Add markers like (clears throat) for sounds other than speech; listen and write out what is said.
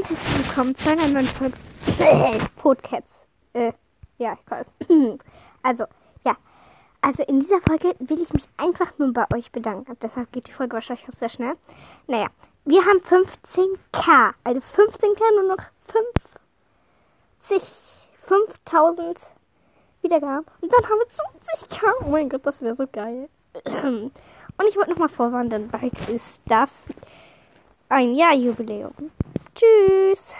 und herzlich willkommen zu einer neuen Folge (laughs) Podcats. Äh, ja, toll. (clears throat) Also, ja. Also in dieser Folge will ich mich einfach nur bei euch bedanken. Deshalb geht die Folge wahrscheinlich auch sehr schnell. Naja, wir haben 15k. Also 15k nur noch 50, 5000 Wiedergaben. Und dann haben wir 20k. Oh mein Gott, das wäre so geil. (clears throat) Und ich wollte nochmal vorwarnen, denn bald ist das ein Jahr Jubiläum. Tschüss.